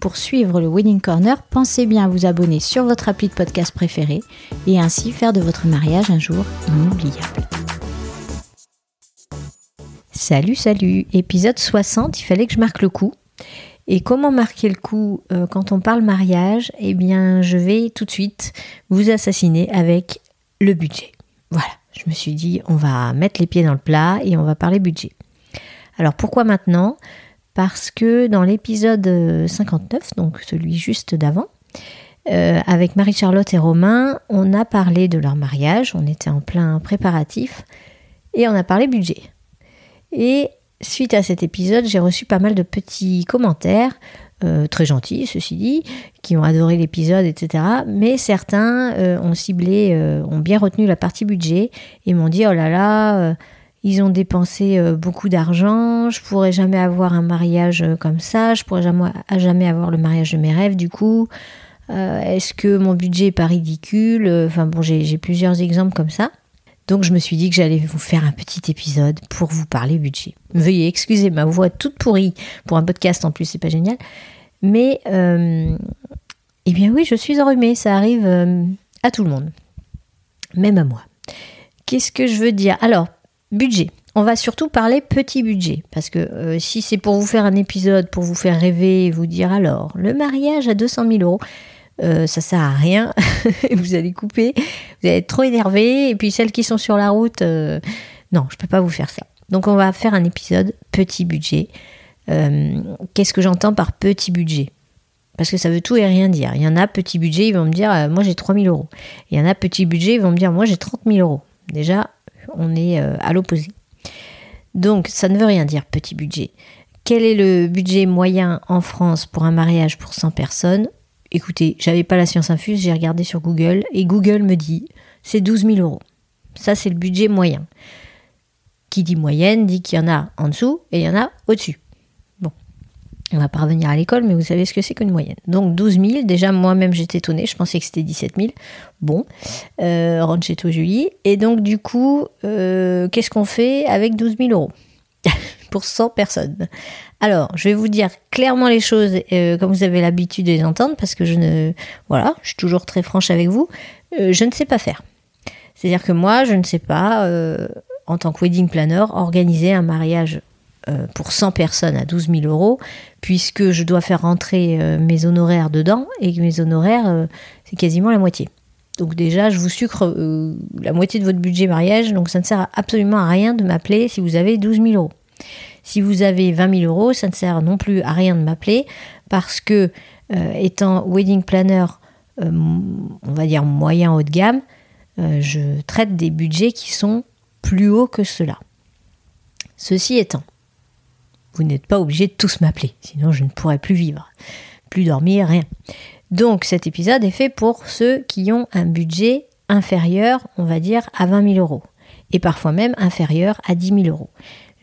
Pour suivre le Wedding Corner, pensez bien à vous abonner sur votre appli de podcast préféré et ainsi faire de votre mariage un jour inoubliable. Salut, salut, épisode 60, il fallait que je marque le coup. Et comment marquer le coup euh, quand on parle mariage? Eh bien, je vais tout de suite vous assassiner avec le budget. Voilà, je me suis dit, on va mettre les pieds dans le plat et on va parler budget. Alors pourquoi maintenant? Parce que dans l'épisode 59, donc celui juste d'avant, euh, avec Marie-Charlotte et Romain, on a parlé de leur mariage, on était en plein préparatif, et on a parlé budget. Et suite à cet épisode, j'ai reçu pas mal de petits commentaires, euh, très gentils, ceci dit, qui ont adoré l'épisode, etc. Mais certains euh, ont ciblé, euh, ont bien retenu la partie budget et m'ont dit oh là là, ils ont dépensé beaucoup d'argent, je pourrais jamais avoir un mariage comme ça, je pourrais jamais, jamais avoir le mariage de mes rêves du coup. Est-ce que mon budget est pas ridicule? Enfin bon, j'ai plusieurs exemples comme ça. Donc je me suis dit que j'allais vous faire un petit épisode pour vous parler budget. Veuillez excuser ma voix toute pourrie pour un podcast en plus, c'est pas génial. Mais euh, eh bien oui, je suis enrhumée, ça arrive euh, à tout le monde, même à moi. Qu'est-ce que je veux dire? Alors, budget. On va surtout parler petit budget, parce que euh, si c'est pour vous faire un épisode, pour vous faire rêver, vous dire alors, le mariage à 200 000 euros, euh, ça sert à rien. vous allez couper, vous allez être trop énervé. Et puis celles qui sont sur la route, euh, non, je peux pas vous faire ça. Donc on va faire un épisode petit budget. Euh, qu'est-ce que j'entends par petit budget? Parce que ça veut tout et rien dire. Il y en a petit budget, ils vont me dire moi j'ai 3000 euros. Il y en a petit budget, ils vont me dire moi j'ai 30 000 euros. Déjà, on est à l'opposé. Donc ça ne veut rien dire petit budget. Quel est le budget moyen en France pour un mariage pour 100 personnes? Écoutez, j'avais pas la science infuse, j'ai regardé sur Google et Google me dit c'est 12 000 euros. Ça, c'est le budget moyen. Qui dit moyenne dit qu'il y en a en dessous et il y en a au-dessus. On va pas revenir à l'école, mais vous savez ce que c'est qu'une moyenne. Donc 12 000, déjà moi-même j'étais étonnée, je pensais que c'était 17 000. Bon, euh, rentre chez toi Julie. Et donc du coup, euh, qu'est-ce qu'on fait avec 12 000 euros pour 100 personnes? Alors, je vais vous dire clairement les choses euh, comme vous avez l'habitude de les entendre parce que je ne voilà, je suis toujours très franche avec vous, euh, je ne sais pas faire. C'est-à-dire que moi, je ne sais pas en tant que wedding planner organiser un mariage pour 100 personnes à 12 000 euros puisque je dois faire rentrer mes honoraires dedans et que mes honoraires c'est quasiment la moitié. Donc déjà, je vous sucre la moitié de votre budget mariage, donc ça ne sert absolument à rien de m'appeler si vous avez 12 000 euros. Si vous avez 20 000 euros, ça ne sert non plus à rien de m'appeler parce que euh, étant wedding planner, euh, on va dire moyen haut de gamme, euh, je traite des budgets qui sont plus hauts que cela. Ceci étant, vous n'êtes pas obligé de tous m'appeler, sinon je ne pourrais plus vivre, plus dormir, rien. Donc cet épisode est fait pour ceux qui ont un budget inférieur, on va dire, à 20 000 euros, et parfois même inférieur à 10 000 euros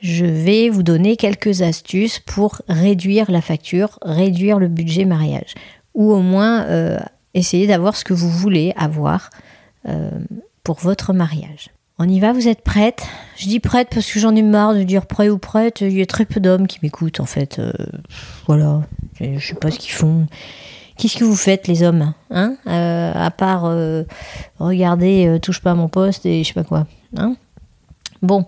je vais vous donner quelques astuces pour réduire la facture, réduire le budget mariage, ou au moins euh, essayer d'avoir ce que vous voulez avoir euh, pour votre mariage. On y va, vous êtes prête? Je dis prête parce que j'en ai marre de dire prêt ou prête. Il y a très peu d'hommes qui m'écoutent en fait. Euh, voilà, je, sais pas ce qu'ils font. Qu'est-ce que vous faites les hommes hein? À part regarder, touche pas à mon poste et je sais pas quoi. Hein? Bon.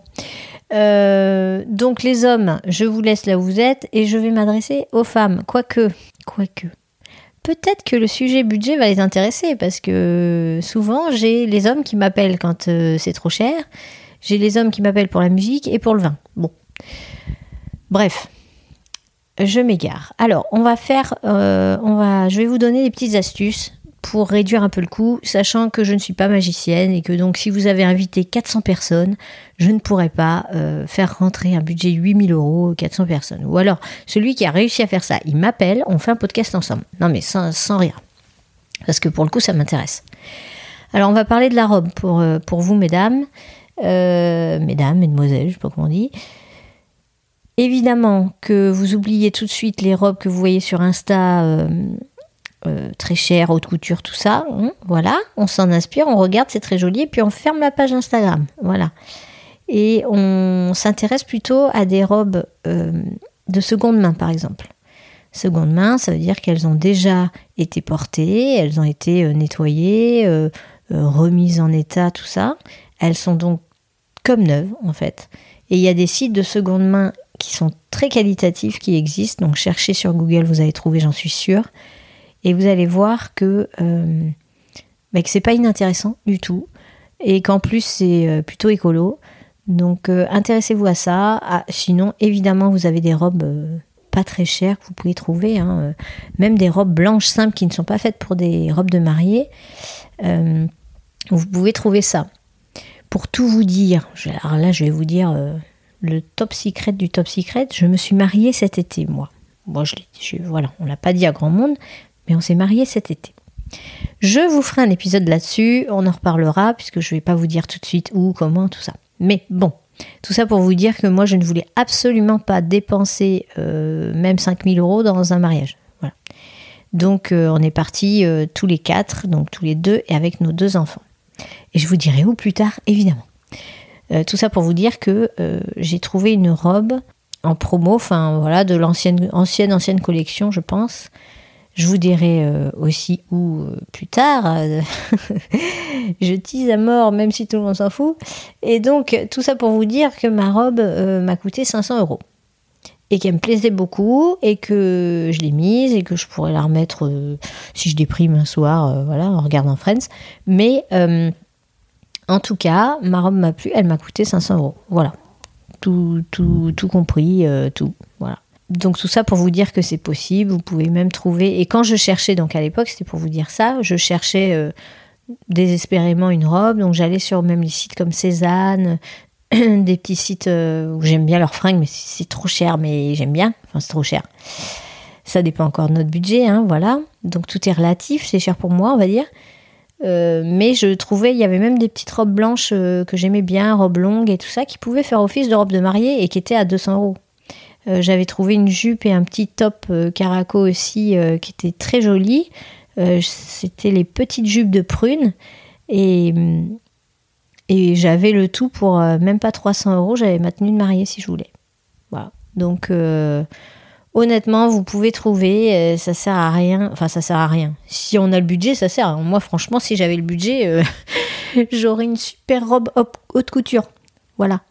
Euh, donc les hommes, je vous laisse là où vous êtes et je vais m'adresser aux femmes. Quoique, quoique. Peut-être que le sujet budget va les intéresser parce que souvent j'ai les hommes qui m'appellent quand euh, c'est trop cher. J'ai les hommes qui m'appellent pour la musique et pour le vin. Bon. Bref, je m'égare. Alors, on va faire, euh, on va, je vais vous donner des petites astuces pour réduire un peu le coût, sachant que je ne suis pas magicienne et que donc si vous avez invité 400 personnes, je ne pourrais pas euh, faire rentrer un budget 8000 euros 400 personnes. Ou alors, celui qui a réussi à faire ça, il m'appelle, on fait un podcast ensemble. Non mais sans, sans rire. Parce que pour le coup, ça m'intéresse. Alors, on va parler de la robe pour, euh, vous, mesdames. Euh, mesdames, mesdemoiselles, je sais pas comment on dit. Évidemment que vous oubliez tout de suite les robes que vous voyez sur Insta très cher, haute couture, tout ça. Hein, voilà, on s'en inspire, on regarde, c'est très joli, et puis on ferme la page Instagram. Voilà. Et on s'intéresse plutôt à des robes euh, de seconde main, par exemple. Seconde main, ça veut dire qu'elles ont déjà été portées, elles ont été euh, nettoyées, remises en état, tout ça. Elles sont donc comme neuves, en fait. Et il y a des sites de seconde main qui sont très qualitatifs, qui existent. Donc cherchez sur Google, vous allez trouver, j'en suis sûre. Et vous allez voir que, euh, bah, c'est pas inintéressant du tout. Et qu'en plus, c'est euh, plutôt écolo. Donc, euh, intéressez-vous à ça. Ah, sinon, évidemment, vous avez des robes euh, pas très chères que vous pouvez trouver. Hein, même des robes blanches simples qui ne sont pas faites pour des robes de mariée. vous pouvez trouver ça. Pour tout vous dire, alors là, je vais vous dire le top secret du top secret. Je me suis mariée cet été, moi. Moi, je l'ai voilà, on l'a pas dit à grand monde, mais on s'est marié cet été. Je vous ferai un épisode là-dessus, on en reparlera, puisque je ne vais pas vous dire tout de suite où, comment, tout ça. Mais bon, tout ça pour vous dire que moi, je ne voulais absolument pas dépenser euh, même 5000 euros dans un mariage. Voilà. Donc, euh, on est partis euh, tous les quatre, donc tous les deux, et avec nos deux enfants. Et je vous dirai où plus tard, évidemment. tout ça pour vous dire que j'ai trouvé une robe en promo, enfin voilà, de l'ancienne ancienne, ancienne collection, je pense, je vous dirai euh, aussi où euh, plus tard. je tease à mort, même si tout le monde s'en fout. Et donc, tout ça pour vous dire que ma robe euh, m'a coûté 500 euros. Et qu'elle me plaisait beaucoup, et que je l'ai mise, et que je pourrais la remettre si je déprime un soir, voilà, en regardant Friends. Mais en tout cas, ma robe m'a plu, elle m'a coûté 500 euros. Voilà. Tout, tout, tout compris, tout. Donc tout ça pour vous dire que c'est possible, vous pouvez même trouver. Et quand je cherchais, donc à l'époque, c'était pour vous dire ça, je cherchais euh, désespérément une robe, donc j'allais sur même les sites comme Cézanne, des petits sites euh, où j'aime bien leurs fringues, mais c'est trop cher, mais j'aime bien. Enfin, c'est trop cher. Ça dépend encore de notre budget, hein, voilà. Donc tout est relatif, c'est cher pour moi, on va dire. Euh, mais je trouvais, il y avait même des petites robes blanches que j'aimais bien, robes longues et tout ça, qui pouvaient faire office de robe de mariée et qui étaient à 200 euros. Euh, j'avais trouvé une jupe et un petit top euh, caraco aussi euh, qui était très joli. C'était les petites jupes de prune. Et, et j'avais le tout pour même pas 300 euros. J'avais ma tenue de mariée si je voulais. Voilà. Donc honnêtement, vous pouvez trouver, ça sert à rien. Enfin, ça sert à rien. Si on a le budget, ça sert. Moi, franchement, si j'avais le budget, j'aurais une super robe haute couture. Voilà.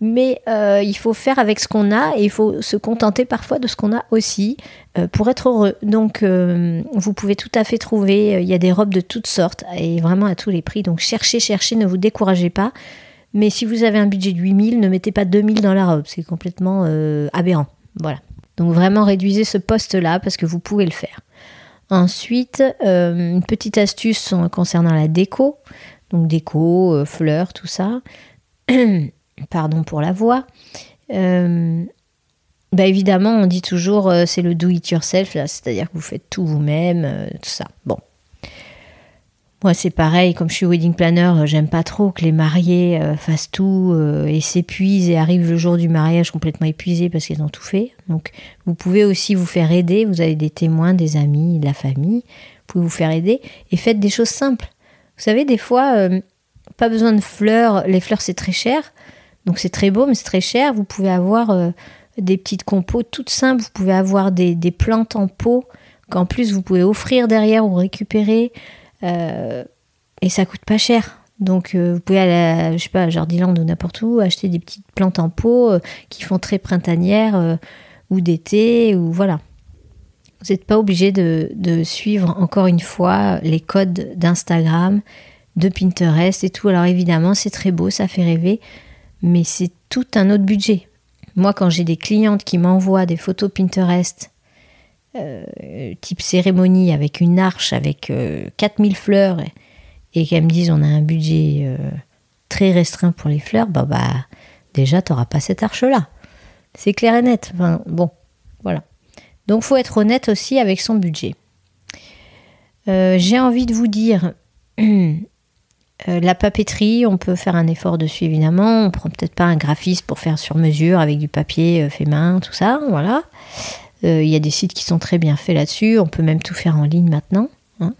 Mais euh, il faut faire avec ce qu'on a et il faut se contenter parfois de ce qu'on a aussi euh, pour être heureux. Donc euh, vous pouvez tout à fait trouver, il y a des robes de toutes sortes et vraiment à tous les prix. Donc cherchez, cherchez, ne vous découragez pas. Mais si vous avez un budget de 8000, ne mettez pas 2000 dans la robe, c'est complètement aberrant. Voilà. Donc vraiment réduisez ce poste-là parce que vous pouvez le faire. Ensuite, une petite astuce concernant la déco. Donc déco, fleurs, tout ça. pardon pour la voix. Euh, bah évidemment, on dit toujours euh, c'est le do it yourself, c'est-à-dire que vous faites tout vous-même, euh, tout ça. Bon. Moi, c'est pareil, comme je suis wedding planner, j'aime pas trop que les mariés fassent tout et s'épuisent et arrivent le jour du mariage complètement épuisés parce qu'ils ont tout fait. Donc, vous pouvez aussi vous faire aider. Vous avez des témoins, des amis, de la famille. Vous pouvez vous faire aider et faites des choses simples. Vous savez, des fois, pas besoin de fleurs. Les fleurs, c'est très cher. Donc c'est très beau, mais c'est très cher. Vous pouvez avoir euh, des petites compos toutes simples. Vous pouvez avoir des, plantes en pot qu'en plus vous pouvez offrir derrière ou récupérer. Euh, et ça coûte pas cher. Donc euh, vous pouvez aller, à, je sais pas, à Jardiland ou n'importe où, acheter des petites plantes en pot qui font très printanière ou d'été, ou voilà. Vous n'êtes pas obligé de, suivre encore une fois les codes d'Instagram de Pinterest et tout. Alors évidemment, c'est très beau, ça fait rêver. Mais c'est tout un autre budget. Moi, quand j'ai des clientes qui m'envoient des photos Pinterest, euh, type cérémonie, avec une arche, avec 4000 fleurs, et, qu'elles me disent on a un budget très restreint pour les fleurs, bah, bah déjà, tu n'auras pas cette arche-là. C'est clair et net. Enfin, bon, voilà. Donc, faut être honnête aussi avec son budget. Euh, j'ai envie de vous dire, euh, la papeterie, on peut faire un effort dessus évidemment. On prend peut-être pas un graphiste pour faire sur mesure avec du papier euh, fait main, tout ça. Voilà. Il y a des sites qui sont très bien faits là-dessus. On peut même tout faire en ligne maintenant, hein.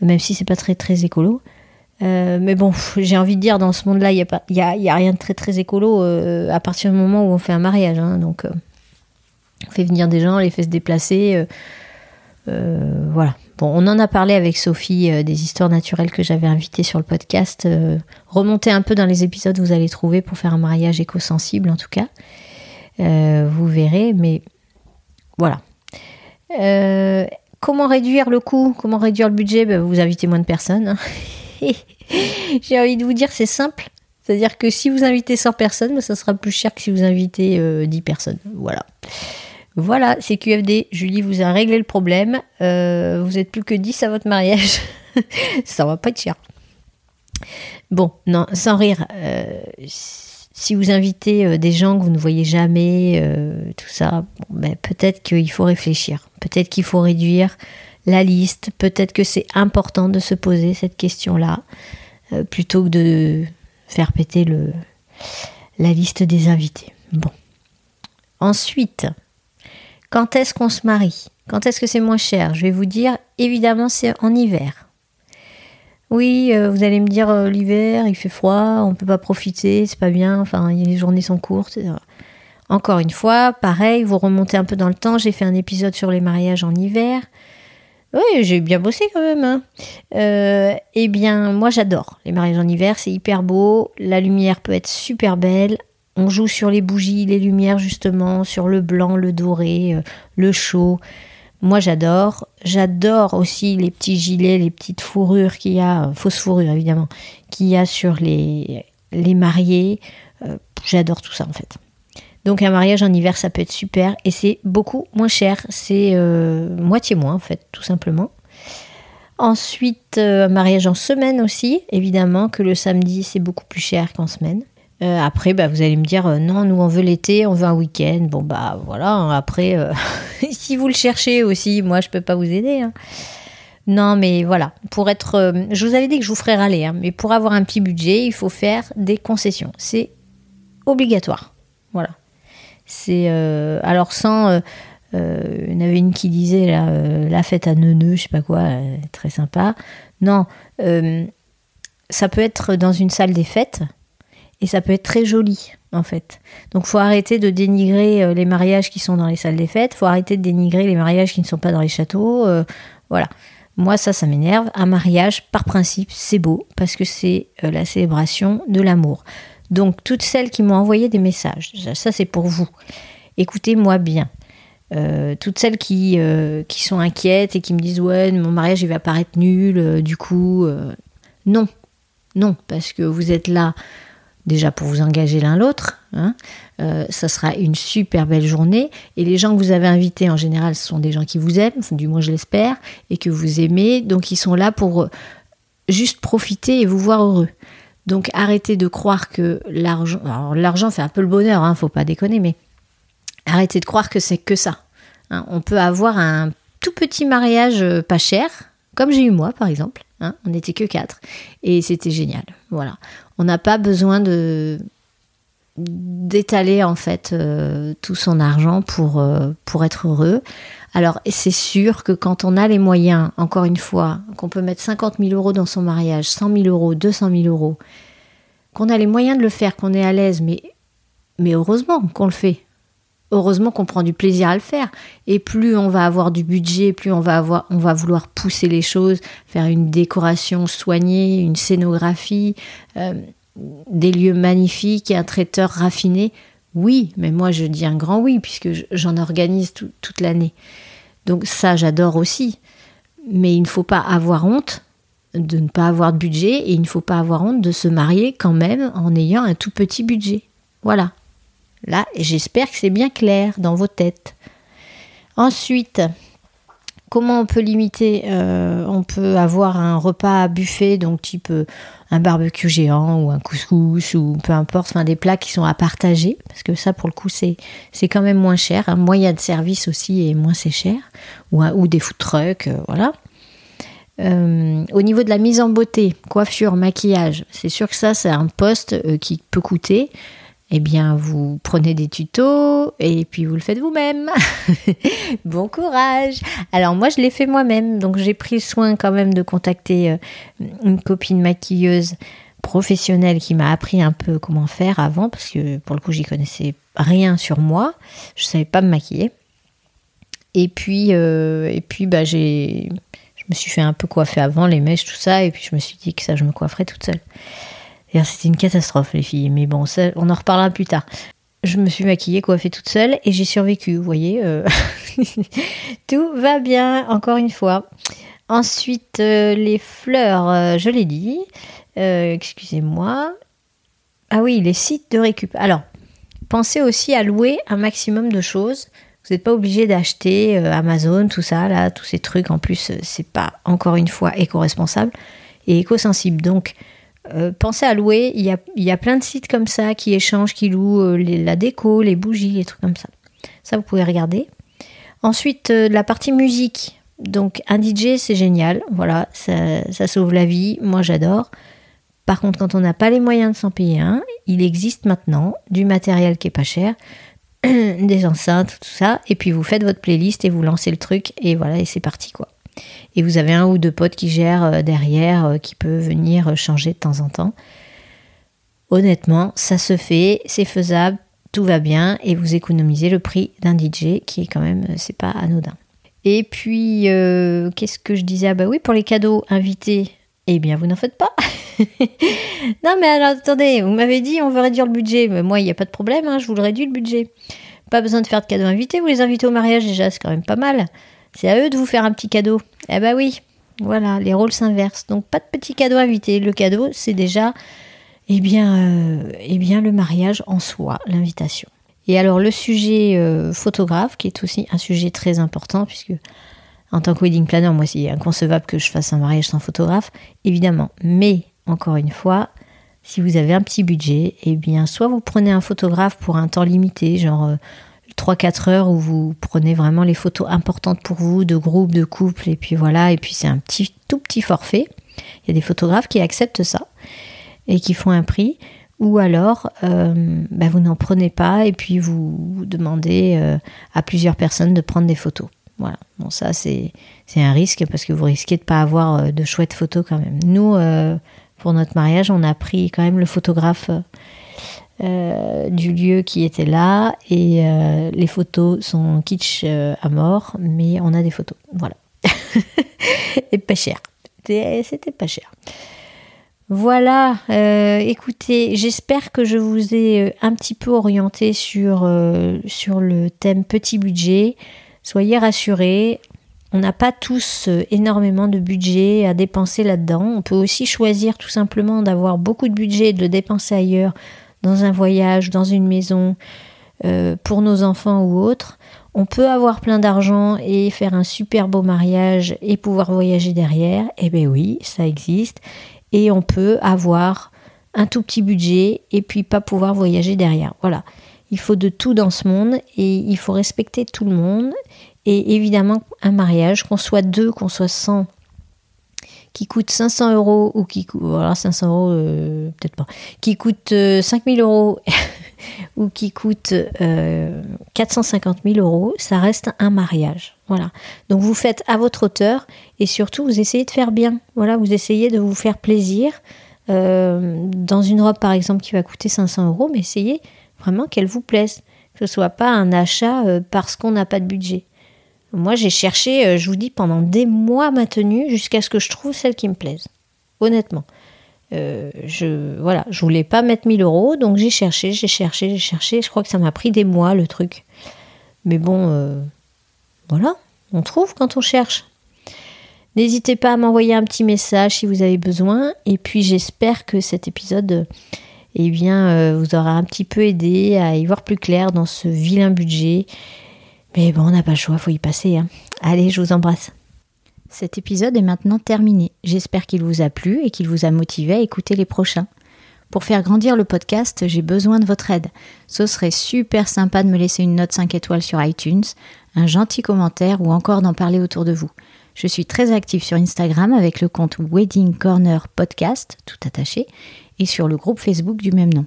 même si c'est pas très très écolo. mais bon, j'ai envie de dire, dans ce monde-là, il n'y a, y a, rien de très très écolo à partir du moment où on fait un mariage. Hein. donc, on fait venir des gens, les fait se déplacer. voilà. Bon, on en a parlé avec Sophie euh, des histoires naturelles que j'avais invitées sur le podcast. Euh, remontez un peu dans les épisodes, vous allez trouver pour faire un mariage éco-sensible en tout cas. Euh, vous verrez, mais voilà. comment réduire le coût? Comment réduire le budget? Ben, Vous invitez moins de personnes. Hein. J'ai envie de vous dire, c'est simple. C'est-à-dire que si vous invitez 100 personnes, ben, ça sera plus cher que si vous invitez 10 personnes. Voilà. Voilà, c'est QFD. Julie vous a réglé le problème. Euh, vous êtes plus que 10 à votre mariage. ça va pas être cher. Bon, non, sans rire. Euh, si vous invitez euh, des gens que vous ne voyez jamais, tout ça, ben, peut-être qu'il faut réfléchir. Peut-être qu'il faut réduire la liste. Peut-être que c'est important de se poser cette question-là plutôt que de faire péter la liste des invités. Bon. Ensuite, quand est-ce qu'on se marie? Quand est-ce que c'est moins cher? Je vais vous dire, évidemment, c'est en hiver. Oui, euh, vous allez me dire, euh, l'hiver, il fait froid, on ne peut pas profiter, c'est pas bien, enfin, les journées sont courtes. Encore une fois, pareil, vous remontez un peu dans le temps, j'ai fait un épisode sur les mariages en hiver. Oui, j'ai bien bossé quand même. Hein. Euh, eh bien, moi j'adore les mariages en hiver, c'est hyper beau, la lumière peut être super belle, on joue sur les bougies, les lumières justement, sur le blanc, le doré, euh, le chaud. Moi j'adore. J'adore aussi les petits gilets, les petites fourrures qu'il y a, euh, fausses fourrures évidemment, qu'il y a sur les, les mariés. Euh, j'adore tout ça en fait. Donc un mariage en hiver ça peut être super et c'est beaucoup moins cher. C'est moitié moins en fait tout simplement. Ensuite, un mariage en semaine aussi, évidemment que le samedi c'est beaucoup plus cher qu'en semaine. Euh, après, bah, vous allez me dire, euh, non, nous on veut l'été, on veut un week-end. Bon, bah voilà, hein, après, euh, si vous le cherchez aussi, moi je peux pas vous aider. Hein. Non, mais voilà, pour être. je vous avais dit que je vous ferais râler, hein, mais pour avoir un petit budget, il faut faire des concessions. C'est obligatoire. Voilà. C'est. alors, sans. il y en avait une qui disait la fête à neuneu, je sais pas quoi, très sympa. Non, ça peut être dans une salle des fêtes et ça peut être très joli en fait. Donc faut arrêter de dénigrer euh, les mariages qui sont dans les salles des fêtes, faut arrêter de dénigrer les mariages qui ne sont pas dans les châteaux. Euh, voilà. Moi ça ça m'énerve. Un mariage par principe c'est beau parce que c'est euh, la célébration de l'amour. Donc toutes celles qui m'ont envoyé des messages, ça c'est pour vous. Écoutez-moi bien. toutes celles qui, qui sont inquiètes et qui me disent ouais mon mariage il va paraître nul du coup non non parce que vous êtes là déjà pour vous engager l'un l'autre. Hein. Euh, ça sera une super belle journée. Et les gens que vous avez invités, en général, ce sont des gens qui vous aiment, du moins je l'espère, et que vous aimez. Donc ils sont là pour euh, juste profiter et vous voir heureux. Donc arrêtez de croire que l'argent... L'argent fait un peu le bonheur, hein, faut pas déconner, mais arrêtez de croire que c'est que ça. Hein. On peut avoir un tout petit mariage euh, pas cher, comme j'ai eu moi par exemple. Hein. on n'était que quatre. Et c'était génial. Voilà. On n'a pas besoin de d'étaler en fait euh, tout son argent pour, euh, pour être heureux. Alors c'est sûr que quand on a les moyens, encore une fois, qu'on peut mettre 50 000 euros dans son mariage, 100 000 euros, 200 000 euros, qu'on a les moyens de le faire, qu'on est à l'aise, mais, mais heureusement qu'on le fait heureusement qu'on prend du plaisir à le faire. Et plus on va avoir du budget, plus on va, vouloir pousser les choses, faire une décoration soignée, une scénographie, euh, des lieux magnifiques et un traiteur raffiné. Oui, mais moi je dis un grand oui, puisque j'en organise toute l'année. Donc ça, j'adore aussi. Mais il ne faut pas avoir honte de ne pas avoir de budget et il ne faut pas avoir honte de se marier quand même en ayant un tout petit budget. Voilà. Là, j'espère que c'est bien clair dans vos têtes. Ensuite, comment on peut limiter euh, On peut avoir un repas à buffet, donc type euh, un barbecue géant ou un couscous ou peu importe, enfin des plats qui sont à partager, parce que ça pour le coup c'est, quand même moins cher. Un moyen de service aussi et moins c'est cher, ou, ou des food trucks, euh, voilà. au niveau de la mise en beauté, coiffure, maquillage, c'est sûr que ça c'est un poste qui peut coûter eh bien, vous prenez des tutos et puis vous le faites vous-même. bon courage. Alors moi, je l'ai fait moi-même, donc j'ai pris soin quand même de contacter euh, une copine maquilleuse professionnelle qui m'a appris un peu comment faire avant, parce que pour le coup, j'y connaissais rien sur moi. Je savais pas me maquiller. Et puis, euh, et puis, bah, j'ai, je me suis fait un peu coiffer avant les mèches, tout ça, et puis je me suis dit que ça, je me coifferais toute seule. C'était une catastrophe, les filles. Mais bon, ça, on en reparlera plus tard. Je me suis maquillée, coiffée toute seule et j'ai survécu, vous voyez. Euh. Tout va bien, encore une fois. Ensuite, euh, les fleurs, euh, je l'ai dit. Excusez-moi. Ah oui, les sites de récup. Alors, pensez aussi à louer un maximum de choses. Vous n'êtes pas obligé d'acheter Amazon, tout ça, là, tous ces trucs. En plus, c'est pas encore une fois éco-responsable et éco-sensible. Donc, euh, pensez à louer, il y, a, y, a, plein de sites comme ça qui échangent, qui louent euh, la déco, les bougies, les trucs comme ça. Ça, vous pouvez regarder. Ensuite, euh, la partie musique. Donc, un DJ, c'est génial. Voilà, ça, ça, sauve la vie. Moi, j'adore. Par contre, quand on n'a pas les moyens de s'en payer un, il existe maintenant du matériel qui est pas cher, des enceintes, tout ça. Et puis, vous faites votre playlist et vous lancez le truc. Et voilà, et c'est parti, quoi et vous avez un ou deux potes qui gèrent euh, derrière, euh, qui peut venir euh, changer de temps en temps. Honnêtement, ça se fait, c'est faisable, tout va bien et vous économisez le prix d'un DJ qui est quand même, c'est pas anodin. Et puis, qu'est-ce que je disais? Ah bah oui, pour les cadeaux invités, eh bien, vous n'en faites pas. non, mais alors attendez, vous m'avez dit on veut réduire le budget. Mais moi, il n'y a pas de problème, hein, je vous le réduis le budget. Pas besoin de faire de cadeaux invités, vous les invitez au mariage déjà, c'est quand même pas mal. C'est à eux de vous faire un petit cadeau. Eh ben oui, voilà, les rôles s'inversent. Donc pas de petit cadeau invité. Le cadeau, c'est déjà eh bien, euh, eh bien, le mariage en soi, l'invitation. Et alors le sujet euh, photographe, qui est aussi un sujet très important, puisque en tant que wedding planner, moi c'est inconcevable que je fasse un mariage sans photographe, évidemment. Mais encore une fois, si vous avez un petit budget, eh bien soit vous prenez un photographe pour un temps limité, genre euh, 3-4 heures où vous prenez vraiment les photos importantes pour vous, de groupe, de couple, et puis voilà, et puis c'est un petit, tout petit forfait. Il y a des photographes qui acceptent ça et qui font un prix, ou alors euh, bah, vous n'en prenez pas et puis vous, demandez euh, à plusieurs personnes de prendre des photos. Voilà, bon ça c'est un risque parce que vous risquez de ne pas avoir euh, de chouettes photos quand même. Nous, pour notre mariage, on a pris quand même le photographe euh, du lieu qui était là et euh, les photos sont kitsch euh, à mort, mais on a des photos. Voilà. et pas cher. C'était pas cher. Voilà, écoutez, j'espère que je vous ai un petit peu orienté sur, sur le thème petit budget. Soyez rassurés, on n'a pas tous énormément de budget à dépenser là-dedans. On peut aussi choisir tout simplement d'avoir beaucoup de budget et de le dépenser ailleurs dans un voyage, dans une maison, euh, pour nos enfants ou autres. On peut avoir plein d'argent et faire un super beau mariage et pouvoir voyager derrière. Eh bien oui, ça existe. Et on peut avoir un tout petit budget et puis pas pouvoir voyager derrière. Voilà. Il faut de tout dans ce monde et il faut respecter tout le monde. Et évidemment, un mariage, qu'on soit deux, qu'on soit 100, qui coûte 500 euros ou qui coûte, voilà, 500 euros, euh, peut-être pas, qui coûte 5000 euh, euros ou qui coûte 450 euh, 000 euros, ça reste un mariage. Voilà. Donc vous faites à votre hauteur et surtout vous essayez de faire bien. Voilà, vous essayez de vous faire plaisir. dans une robe par exemple qui va coûter 500 euros, mais essayez vraiment qu'elle vous plaise. Que ce soit pas un achat parce qu'on n'a pas de budget. Moi, j'ai cherché, euh, je vous dis, pendant des mois ma tenue jusqu'à ce que je trouve celle qui me plaise. Honnêtement. Euh, je voilà, je voulais pas mettre 1000 euros, donc j'ai cherché, j'ai cherché, j'ai cherché. Je crois que ça m'a pris des mois le truc. Mais bon, euh, voilà, on trouve quand on cherche. N'hésitez pas à m'envoyer un petit message si vous avez besoin. Et puis j'espère que cet épisode eh bien, vous aura un petit peu aidé à y voir plus clair dans ce vilain budget. Mais bon, on n'a pas le choix, faut y passer. Hein. Allez, je vous embrasse. Cet épisode est maintenant terminé. J'espère qu'il vous a plu et qu'il vous a motivé à écouter les prochains. Pour faire grandir le podcast, j'ai besoin de votre aide. Ce serait super sympa de me laisser une note 5 étoiles sur iTunes, un gentil commentaire ou encore d'en parler autour de vous. Je suis très active sur Instagram avec le compte Wedding Corner Podcast, tout attaché, et sur le groupe Facebook du même nom.